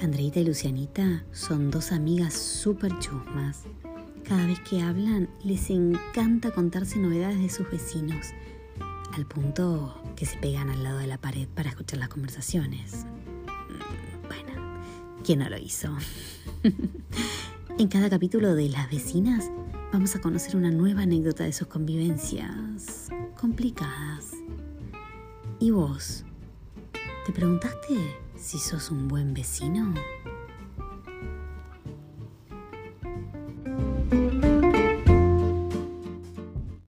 Andreita y Lucianita son dos amigas súper chusmas. Cada vez que hablan les encanta contarse novedades de sus vecinos, al punto que se pegan al lado de la pared para escuchar las conversaciones. Mm, bueno, ¿quién no lo hizo? en cada capítulo de Las vecinas vamos a conocer una nueva anécdota de sus convivencias complicadas. ¿Y vos? ¿Te preguntaste si sos un buen vecino?